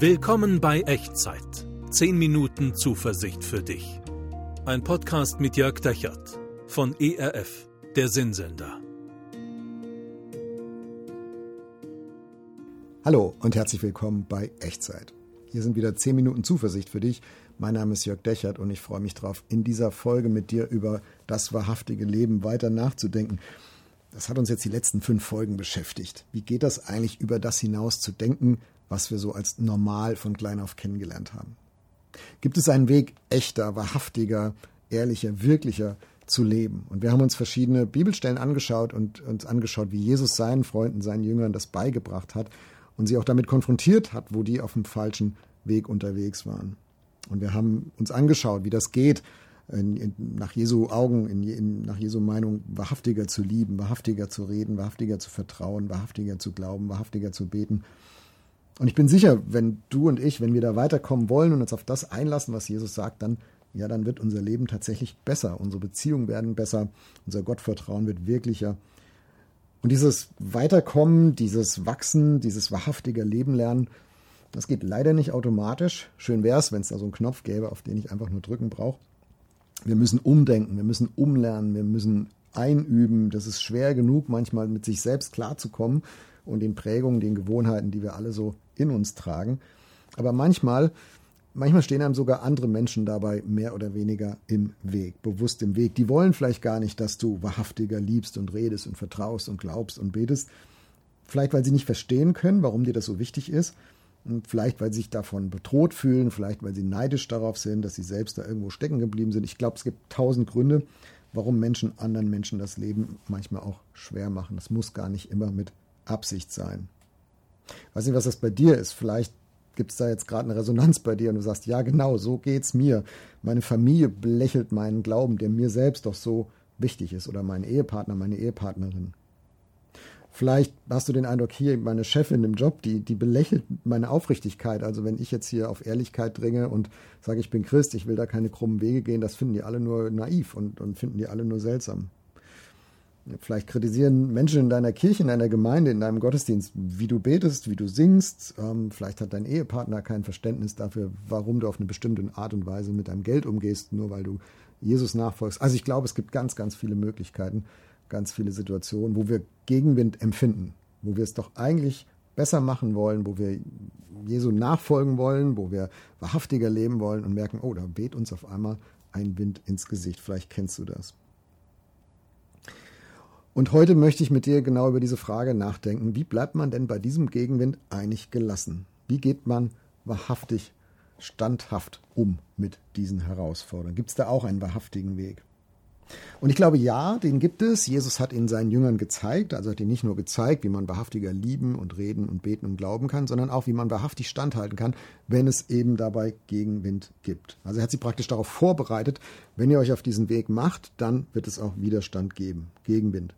Willkommen bei Echtzeit. 10 Minuten Zuversicht für dich. Ein Podcast mit Jörg Dechert von ERF, der Sinnsender. Hallo und herzlich willkommen bei Echtzeit. Hier sind wieder 10 Minuten Zuversicht für dich. Mein Name ist Jörg Dechert und ich freue mich darauf, in dieser Folge mit dir über das wahrhaftige Leben weiter nachzudenken. Das hat uns jetzt die letzten fünf Folgen beschäftigt. Wie geht das eigentlich über das hinaus zu denken, was wir so als normal von klein auf kennengelernt haben? Gibt es einen Weg, echter, wahrhaftiger, ehrlicher, wirklicher zu leben? Und wir haben uns verschiedene Bibelstellen angeschaut und uns angeschaut, wie Jesus seinen Freunden, seinen Jüngern das beigebracht hat und sie auch damit konfrontiert hat, wo die auf dem falschen Weg unterwegs waren. Und wir haben uns angeschaut, wie das geht, in, in, nach Jesu Augen, in, nach Jesu Meinung wahrhaftiger zu lieben, wahrhaftiger zu reden, wahrhaftiger zu vertrauen, wahrhaftiger zu glauben, wahrhaftiger zu beten. Und ich bin sicher, wenn du und ich, wenn wir da weiterkommen wollen und uns auf das einlassen, was Jesus sagt, dann ja, dann wird unser Leben tatsächlich besser, unsere Beziehungen werden besser, unser Gottvertrauen wird wirklicher. Und dieses Weiterkommen, dieses Wachsen, dieses wahrhaftiger Leben lernen, das geht leider nicht automatisch. Schön wäre es, wenn es da so einen Knopf gäbe, auf den ich einfach nur drücken brauche. Wir müssen umdenken, wir müssen umlernen, wir müssen einüben. Das ist schwer genug, manchmal mit sich selbst klarzukommen und den Prägungen, den Gewohnheiten, die wir alle so in uns tragen. Aber manchmal, manchmal stehen einem sogar andere Menschen dabei mehr oder weniger im Weg, bewusst im Weg. Die wollen vielleicht gar nicht, dass du wahrhaftiger liebst und redest und vertraust und glaubst und betest. Vielleicht, weil sie nicht verstehen können, warum dir das so wichtig ist Vielleicht, weil sie sich davon bedroht fühlen, vielleicht, weil sie neidisch darauf sind, dass sie selbst da irgendwo stecken geblieben sind. Ich glaube, es gibt tausend Gründe, warum Menschen anderen Menschen das Leben manchmal auch schwer machen. Das muss gar nicht immer mit Absicht sein. Ich weiß nicht, was das bei dir ist. Vielleicht gibt es da jetzt gerade eine Resonanz bei dir und du sagst, ja genau, so geht's mir. Meine Familie belächelt meinen Glauben, der mir selbst doch so wichtig ist, oder mein Ehepartner, meine Ehepartnerin. Vielleicht hast du den Eindruck, hier meine Chefin im Job, die, die belächelt meine Aufrichtigkeit. Also wenn ich jetzt hier auf Ehrlichkeit dringe und sage, ich bin Christ, ich will da keine krummen Wege gehen, das finden die alle nur naiv und, und finden die alle nur seltsam. Vielleicht kritisieren Menschen in deiner Kirche, in deiner Gemeinde, in deinem Gottesdienst, wie du betest, wie du singst. Ähm, vielleicht hat dein Ehepartner kein Verständnis dafür, warum du auf eine bestimmte Art und Weise mit deinem Geld umgehst, nur weil du Jesus nachfolgst. Also ich glaube, es gibt ganz, ganz viele Möglichkeiten, ganz viele Situationen, wo wir Gegenwind empfinden, wo wir es doch eigentlich besser machen wollen, wo wir Jesu nachfolgen wollen, wo wir wahrhaftiger leben wollen und merken, oh, da weht uns auf einmal ein Wind ins Gesicht. Vielleicht kennst du das. Und heute möchte ich mit dir genau über diese Frage nachdenken. Wie bleibt man denn bei diesem Gegenwind eigentlich gelassen? Wie geht man wahrhaftig, standhaft um mit diesen Herausforderungen? Gibt es da auch einen wahrhaftigen Weg? Und ich glaube, ja, den gibt es. Jesus hat ihn seinen Jüngern gezeigt, also hat ihn nicht nur gezeigt, wie man wahrhaftiger lieben und reden und beten und glauben kann, sondern auch, wie man wahrhaftig standhalten kann, wenn es eben dabei Gegenwind gibt. Also er hat sie praktisch darauf vorbereitet, wenn ihr euch auf diesen Weg macht, dann wird es auch Widerstand geben, Gegenwind.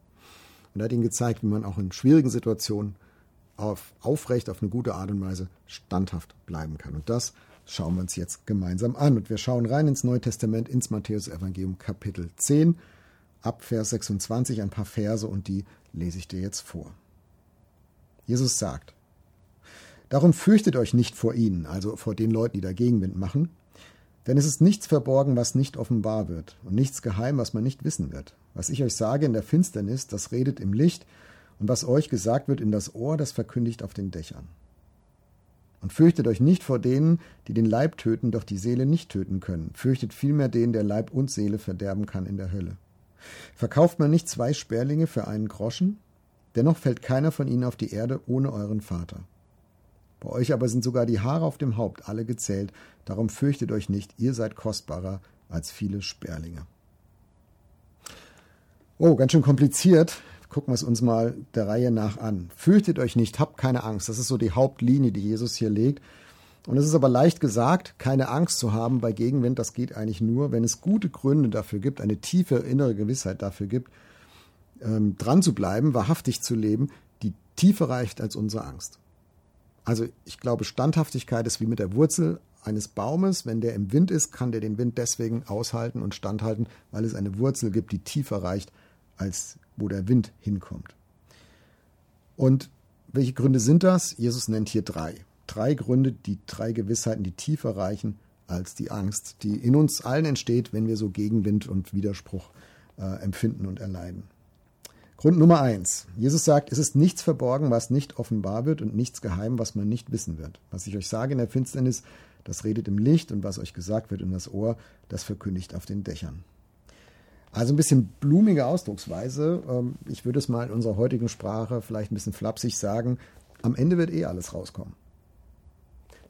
Und er hat ihnen gezeigt, wie man auch in schwierigen Situationen auf, aufrecht, auf eine gute Art und Weise standhaft bleiben kann. Und das schauen wir uns jetzt gemeinsam an. Und wir schauen rein ins Neue Testament, ins Matthäus-Evangelium Kapitel 10, ab Vers 26, ein paar Verse und die lese ich dir jetzt vor. Jesus sagt, Darum fürchtet euch nicht vor ihnen, also vor den Leuten, die da Gegenwind machen, denn es ist nichts verborgen, was nicht offenbar wird, und nichts geheim, was man nicht wissen wird. Was ich euch sage in der Finsternis, das redet im Licht, und was euch gesagt wird in das Ohr, das verkündigt auf den Dächern. Und fürchtet euch nicht vor denen, die den Leib töten, doch die Seele nicht töten können. Fürchtet vielmehr den, der Leib und Seele verderben kann in der Hölle. Verkauft man nicht zwei Sperlinge für einen Groschen? Dennoch fällt keiner von ihnen auf die Erde ohne euren Vater. Bei euch aber sind sogar die Haare auf dem Haupt alle gezählt, darum fürchtet euch nicht, ihr seid kostbarer als viele Sperlinge. Oh, ganz schön kompliziert gucken wir es uns mal der Reihe nach an. Fürchtet euch nicht, habt keine Angst. Das ist so die Hauptlinie, die Jesus hier legt. Und es ist aber leicht gesagt, keine Angst zu haben bei Gegenwind. Das geht eigentlich nur, wenn es gute Gründe dafür gibt, eine tiefe innere Gewissheit dafür gibt, ähm, dran zu bleiben, wahrhaftig zu leben, die tiefer reicht als unsere Angst. Also ich glaube, Standhaftigkeit ist wie mit der Wurzel eines Baumes. Wenn der im Wind ist, kann der den Wind deswegen aushalten und standhalten, weil es eine Wurzel gibt, die tiefer reicht als wo der Wind hinkommt. Und welche Gründe sind das? Jesus nennt hier drei. drei Gründe, die drei Gewissheiten, die tiefer reichen als die Angst, die in uns allen entsteht, wenn wir so Gegenwind und Widerspruch äh, empfinden und erleiden. Grund Nummer eins. Jesus sagt, es ist nichts verborgen, was nicht offenbar wird und nichts geheim, was man nicht wissen wird. Was ich euch sage in der Finsternis, das redet im Licht und was euch gesagt wird in das Ohr, das verkündigt auf den Dächern. Also ein bisschen blumige Ausdrucksweise. Ähm, ich würde es mal in unserer heutigen Sprache vielleicht ein bisschen flapsig sagen. Am Ende wird eh alles rauskommen.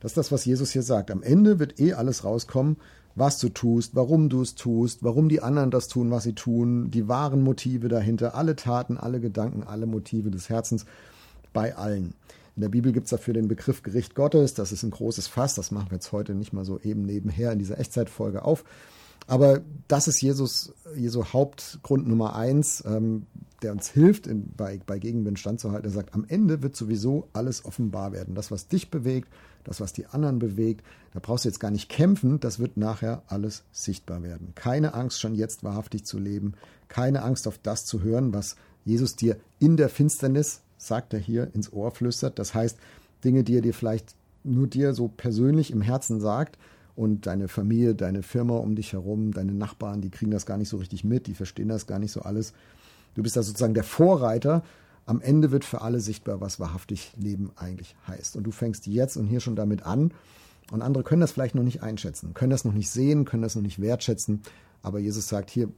Das ist das, was Jesus hier sagt. Am Ende wird eh alles rauskommen, was du tust, warum du es tust, warum die anderen das tun, was sie tun, die wahren Motive dahinter, alle Taten, alle Gedanken, alle Motive des Herzens bei allen. In der Bibel gibt es dafür den Begriff Gericht Gottes. Das ist ein großes Fass. Das machen wir jetzt heute nicht mal so eben nebenher in dieser Echtzeitfolge auf. Aber das ist Jesus, Jesu Hauptgrund Nummer eins, ähm, der uns hilft, in, bei, bei Gegenwind standzuhalten. Er sagt, am Ende wird sowieso alles offenbar werden. Das, was dich bewegt, das, was die anderen bewegt, da brauchst du jetzt gar nicht kämpfen, das wird nachher alles sichtbar werden. Keine Angst, schon jetzt wahrhaftig zu leben, keine Angst auf das zu hören, was Jesus dir in der Finsternis, sagt er hier, ins Ohr flüstert. Das heißt, Dinge, die er dir vielleicht nur dir so persönlich im Herzen sagt, und deine Familie, deine Firma um dich herum, deine Nachbarn, die kriegen das gar nicht so richtig mit, die verstehen das gar nicht so alles. Du bist da sozusagen der Vorreiter. Am Ende wird für alle sichtbar, was wahrhaftig Leben eigentlich heißt. Und du fängst jetzt und hier schon damit an. Und andere können das vielleicht noch nicht einschätzen, können das noch nicht sehen, können das noch nicht wertschätzen. Aber Jesus sagt hier,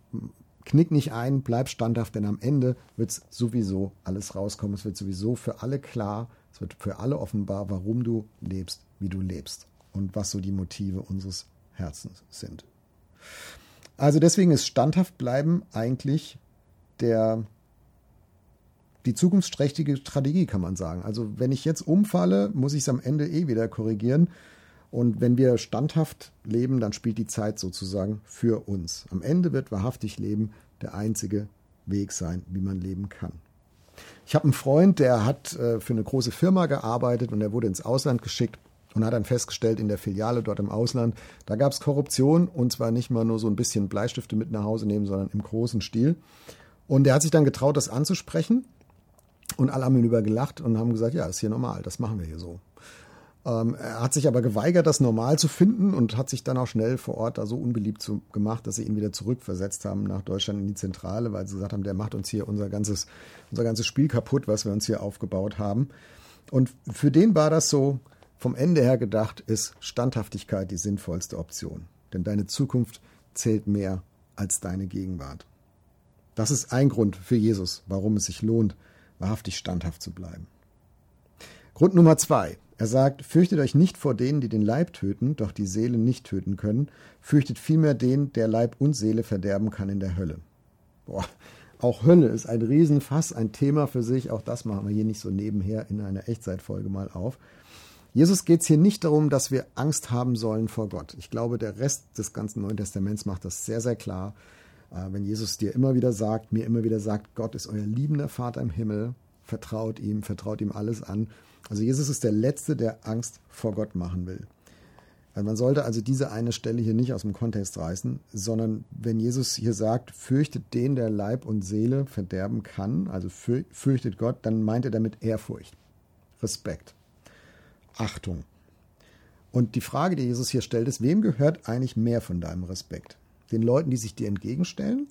knick nicht ein, bleib standhaft, denn am Ende wird es sowieso alles rauskommen. Es wird sowieso für alle klar, es wird für alle offenbar, warum du lebst, wie du lebst und was so die Motive unseres Herzens sind. Also deswegen ist standhaft bleiben eigentlich der die zukunftsträchtige Strategie, kann man sagen. Also wenn ich jetzt umfalle, muss ich es am Ende eh wieder korrigieren. Und wenn wir standhaft leben, dann spielt die Zeit sozusagen für uns. Am Ende wird wahrhaftig Leben der einzige Weg sein, wie man leben kann. Ich habe einen Freund, der hat äh, für eine große Firma gearbeitet und er wurde ins Ausland geschickt und hat dann festgestellt, in der Filiale dort im Ausland, da gab es Korruption und zwar nicht mal nur so ein bisschen Bleistifte mit nach Hause nehmen, sondern im großen Stil. Und er hat sich dann getraut, das anzusprechen und alle haben ihn über gelacht und haben gesagt, ja, ist hier normal, das machen wir hier so. Ähm, er hat sich aber geweigert, das normal zu finden und hat sich dann auch schnell vor Ort da so unbeliebt zu, gemacht, dass sie ihn wieder zurückversetzt haben nach Deutschland in die Zentrale, weil sie gesagt haben, der macht uns hier unser ganzes, unser ganzes Spiel kaputt, was wir uns hier aufgebaut haben. Und für den war das so, vom Ende her gedacht ist Standhaftigkeit die sinnvollste Option. Denn deine Zukunft zählt mehr als deine Gegenwart. Das ist ein Grund für Jesus, warum es sich lohnt, wahrhaftig standhaft zu bleiben. Grund Nummer zwei. Er sagt, fürchtet euch nicht vor denen, die den Leib töten, doch die Seele nicht töten können. Fürchtet vielmehr den, der Leib und Seele verderben kann in der Hölle. Boah, auch Hölle ist ein Riesenfass, ein Thema für sich. Auch das machen wir hier nicht so nebenher in einer Echtzeitfolge mal auf. Jesus geht es hier nicht darum, dass wir Angst haben sollen vor Gott. Ich glaube, der Rest des ganzen Neuen Testaments macht das sehr, sehr klar. Äh, wenn Jesus dir immer wieder sagt, mir immer wieder sagt, Gott ist euer liebender Vater im Himmel, vertraut ihm, vertraut ihm alles an. Also Jesus ist der Letzte, der Angst vor Gott machen will. Man sollte also diese eine Stelle hier nicht aus dem Kontext reißen, sondern wenn Jesus hier sagt, fürchtet den, der Leib und Seele verderben kann, also fürchtet Gott, dann meint er damit Ehrfurcht, Respekt. Achtung. Und die Frage, die Jesus hier stellt, ist, wem gehört eigentlich mehr von deinem Respekt? Den Leuten, die sich dir entgegenstellen,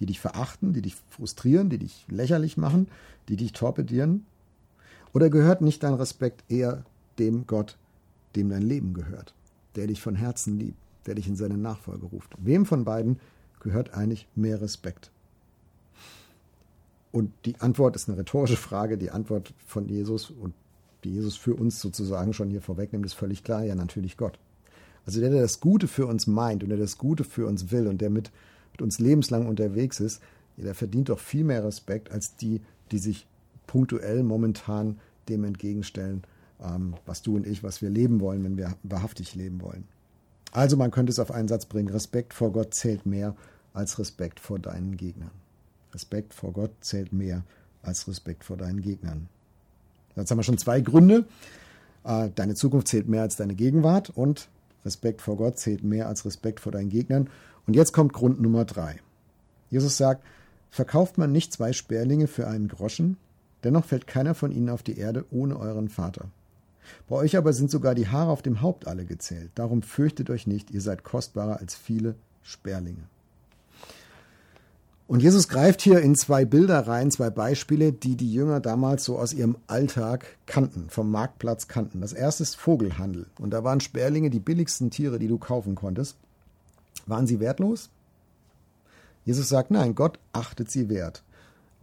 die dich verachten, die dich frustrieren, die dich lächerlich machen, die dich torpedieren? Oder gehört nicht dein Respekt eher dem Gott, dem dein Leben gehört, der dich von Herzen liebt, der dich in seine Nachfolge ruft? Wem von beiden gehört eigentlich mehr Respekt? Und die Antwort ist eine rhetorische Frage. Die Antwort von Jesus und die Jesus für uns sozusagen schon hier vorwegnimmt, ist völlig klar, ja natürlich Gott. Also der, der das Gute für uns meint und der das Gute für uns will und der mit, mit uns lebenslang unterwegs ist, ja, der verdient doch viel mehr Respekt als die, die sich punktuell momentan dem entgegenstellen, ähm, was du und ich, was wir leben wollen, wenn wir wahrhaftig leben wollen. Also man könnte es auf einen Satz bringen, Respekt vor Gott zählt mehr als Respekt vor deinen Gegnern. Respekt vor Gott zählt mehr als Respekt vor deinen Gegnern. Jetzt haben wir schon zwei Gründe. Äh, deine Zukunft zählt mehr als deine Gegenwart und Respekt vor Gott zählt mehr als Respekt vor deinen Gegnern. Und jetzt kommt Grund Nummer drei. Jesus sagt, verkauft man nicht zwei Sperlinge für einen Groschen, dennoch fällt keiner von ihnen auf die Erde ohne euren Vater. Bei euch aber sind sogar die Haare auf dem Haupt alle gezählt. Darum fürchtet euch nicht, ihr seid kostbarer als viele Sperlinge. Und Jesus greift hier in zwei Bilder rein, zwei Beispiele, die die Jünger damals so aus ihrem Alltag kannten, vom Marktplatz kannten. Das erste ist Vogelhandel. Und da waren Sperlinge die billigsten Tiere, die du kaufen konntest. Waren sie wertlos? Jesus sagt, nein, Gott achtet sie wert.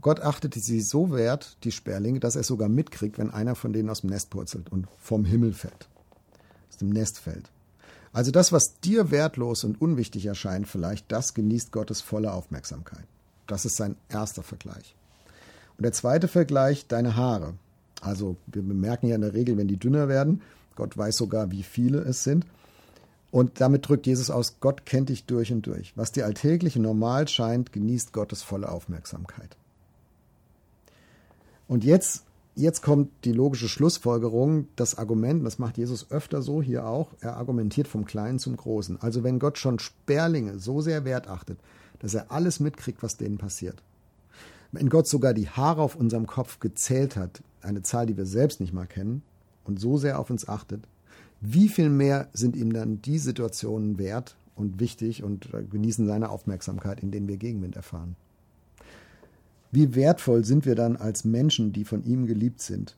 Gott achtete sie so wert, die Sperlinge, dass er sogar mitkriegt, wenn einer von denen aus dem Nest purzelt und vom Himmel fällt, aus dem Nest fällt. Also das, was dir wertlos und unwichtig erscheint, vielleicht, das genießt Gottes volle Aufmerksamkeit. Das ist sein erster Vergleich. Und der zweite Vergleich, deine Haare. Also wir bemerken ja in der Regel, wenn die dünner werden, Gott weiß sogar, wie viele es sind. Und damit drückt Jesus aus, Gott kennt dich durch und durch. Was dir alltäglich und normal scheint, genießt Gottes volle Aufmerksamkeit. Und jetzt, jetzt kommt die logische Schlussfolgerung, das Argument, das macht Jesus öfter so, hier auch, er argumentiert vom Kleinen zum Großen. Also wenn Gott schon Sperlinge so sehr wert achtet, dass er alles mitkriegt, was denen passiert. Wenn Gott sogar die Haare auf unserem Kopf gezählt hat, eine Zahl, die wir selbst nicht mal kennen, und so sehr auf uns achtet, wie viel mehr sind ihm dann die Situationen wert und wichtig und genießen seine Aufmerksamkeit, in denen wir Gegenwind erfahren? Wie wertvoll sind wir dann als Menschen, die von ihm geliebt sind?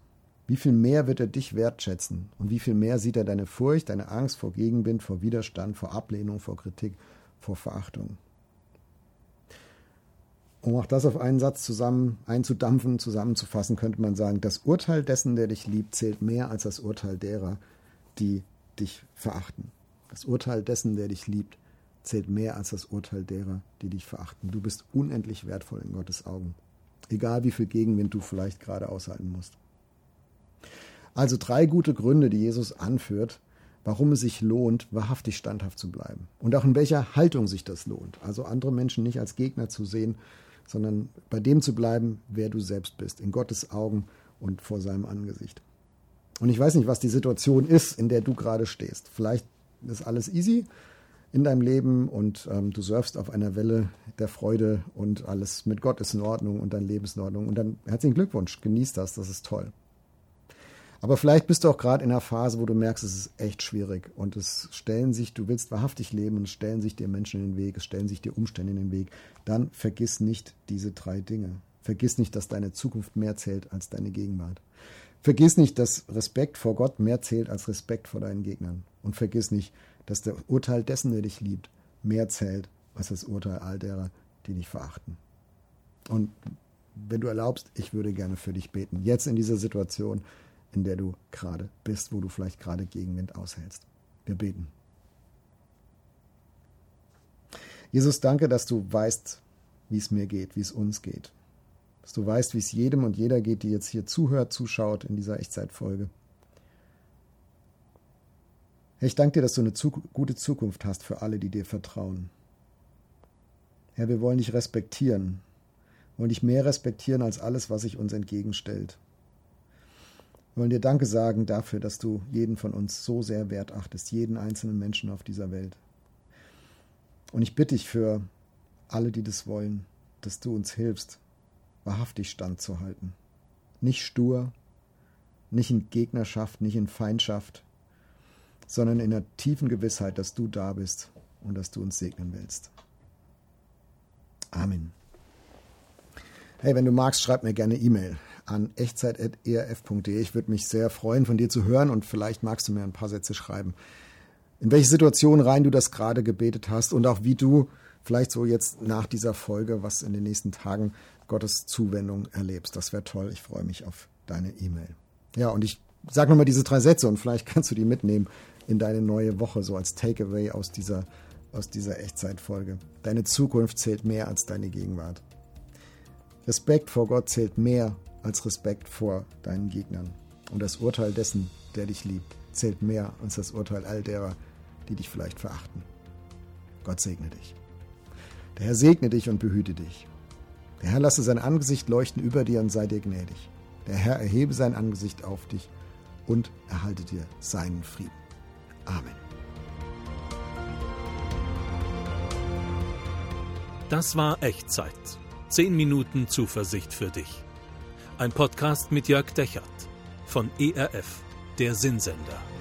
Wie viel mehr wird er dich wertschätzen? Und wie viel mehr sieht er deine Furcht, deine Angst vor Gegenwind, vor Widerstand, vor Ablehnung, vor Kritik, vor Verachtung? Um auch das auf einen Satz zusammen einzudampfen, zusammenzufassen, könnte man sagen, das Urteil dessen, der dich liebt, zählt mehr als das Urteil derer, die dich verachten. Das Urteil dessen, der dich liebt, zählt mehr als das Urteil derer, die dich verachten. Du bist unendlich wertvoll in Gottes Augen. Egal wie viel Gegenwind du vielleicht gerade aushalten musst. Also drei gute Gründe, die Jesus anführt, warum es sich lohnt, wahrhaftig standhaft zu bleiben. Und auch in welcher Haltung sich das lohnt. Also andere Menschen nicht als Gegner zu sehen, sondern bei dem zu bleiben, wer du selbst bist, in Gottes Augen und vor seinem Angesicht. Und ich weiß nicht, was die Situation ist, in der du gerade stehst. Vielleicht ist alles easy in deinem Leben und ähm, du surfst auf einer Welle der Freude und alles mit Gott ist in Ordnung und dein Leben ist in Ordnung. Und dann herzlichen Glückwunsch, genieß das, das ist toll. Aber vielleicht bist du auch gerade in einer Phase, wo du merkst, es ist echt schwierig und es stellen sich, du willst wahrhaftig leben und stellen sich dir Menschen in den Weg, es stellen sich dir Umstände in den Weg. Dann vergiss nicht diese drei Dinge. Vergiss nicht, dass deine Zukunft mehr zählt als deine Gegenwart. Vergiss nicht, dass Respekt vor Gott mehr zählt als Respekt vor deinen Gegnern. Und vergiss nicht, dass der Urteil dessen, der dich liebt, mehr zählt als das Urteil all derer, die dich verachten. Und wenn du erlaubst, ich würde gerne für dich beten. Jetzt in dieser Situation, in der du gerade bist, wo du vielleicht gerade Gegenwind aushältst. Wir beten. Jesus, danke, dass du weißt, wie es mir geht, wie es uns geht dass du weißt, wie es jedem und jeder geht, die jetzt hier zuhört, zuschaut in dieser Echtzeitfolge. Herr, ich danke dir, dass du eine zu gute Zukunft hast für alle, die dir vertrauen. Herr, wir wollen dich respektieren, wollen dich mehr respektieren als alles, was sich uns entgegenstellt. Wir wollen dir Danke sagen dafür, dass du jeden von uns so sehr wertachtest, jeden einzelnen Menschen auf dieser Welt. Und ich bitte dich für alle, die das wollen, dass du uns hilfst, wahrhaftig standzuhalten. Nicht stur, nicht in Gegnerschaft, nicht in Feindschaft, sondern in der tiefen Gewissheit, dass du da bist und dass du uns segnen willst. Amen. Hey, wenn du magst, schreib mir gerne E-Mail an echtzeit.erf.de. Ich würde mich sehr freuen, von dir zu hören und vielleicht magst du mir ein paar Sätze schreiben, in welche Situation rein du das gerade gebetet hast und auch wie du vielleicht so jetzt nach dieser Folge, was in den nächsten Tagen Gottes Zuwendung erlebst. Das wäre toll. Ich freue mich auf deine E-Mail. Ja, und ich sage nochmal diese drei Sätze und vielleicht kannst du die mitnehmen in deine neue Woche, so als Takeaway aus dieser, aus dieser Echtzeitfolge. Deine Zukunft zählt mehr als deine Gegenwart. Respekt vor Gott zählt mehr als Respekt vor deinen Gegnern. Und das Urteil dessen, der dich liebt, zählt mehr als das Urteil all derer, die dich vielleicht verachten. Gott segne dich. Der Herr segne dich und behüte dich. Der Herr lasse sein Angesicht leuchten über dir und sei dir gnädig. Der Herr erhebe sein Angesicht auf dich und erhalte dir seinen Frieden. Amen. Das war Echtzeit. Zehn Minuten Zuversicht für dich. Ein Podcast mit Jörg Dechert von ERF, der Sinnsender.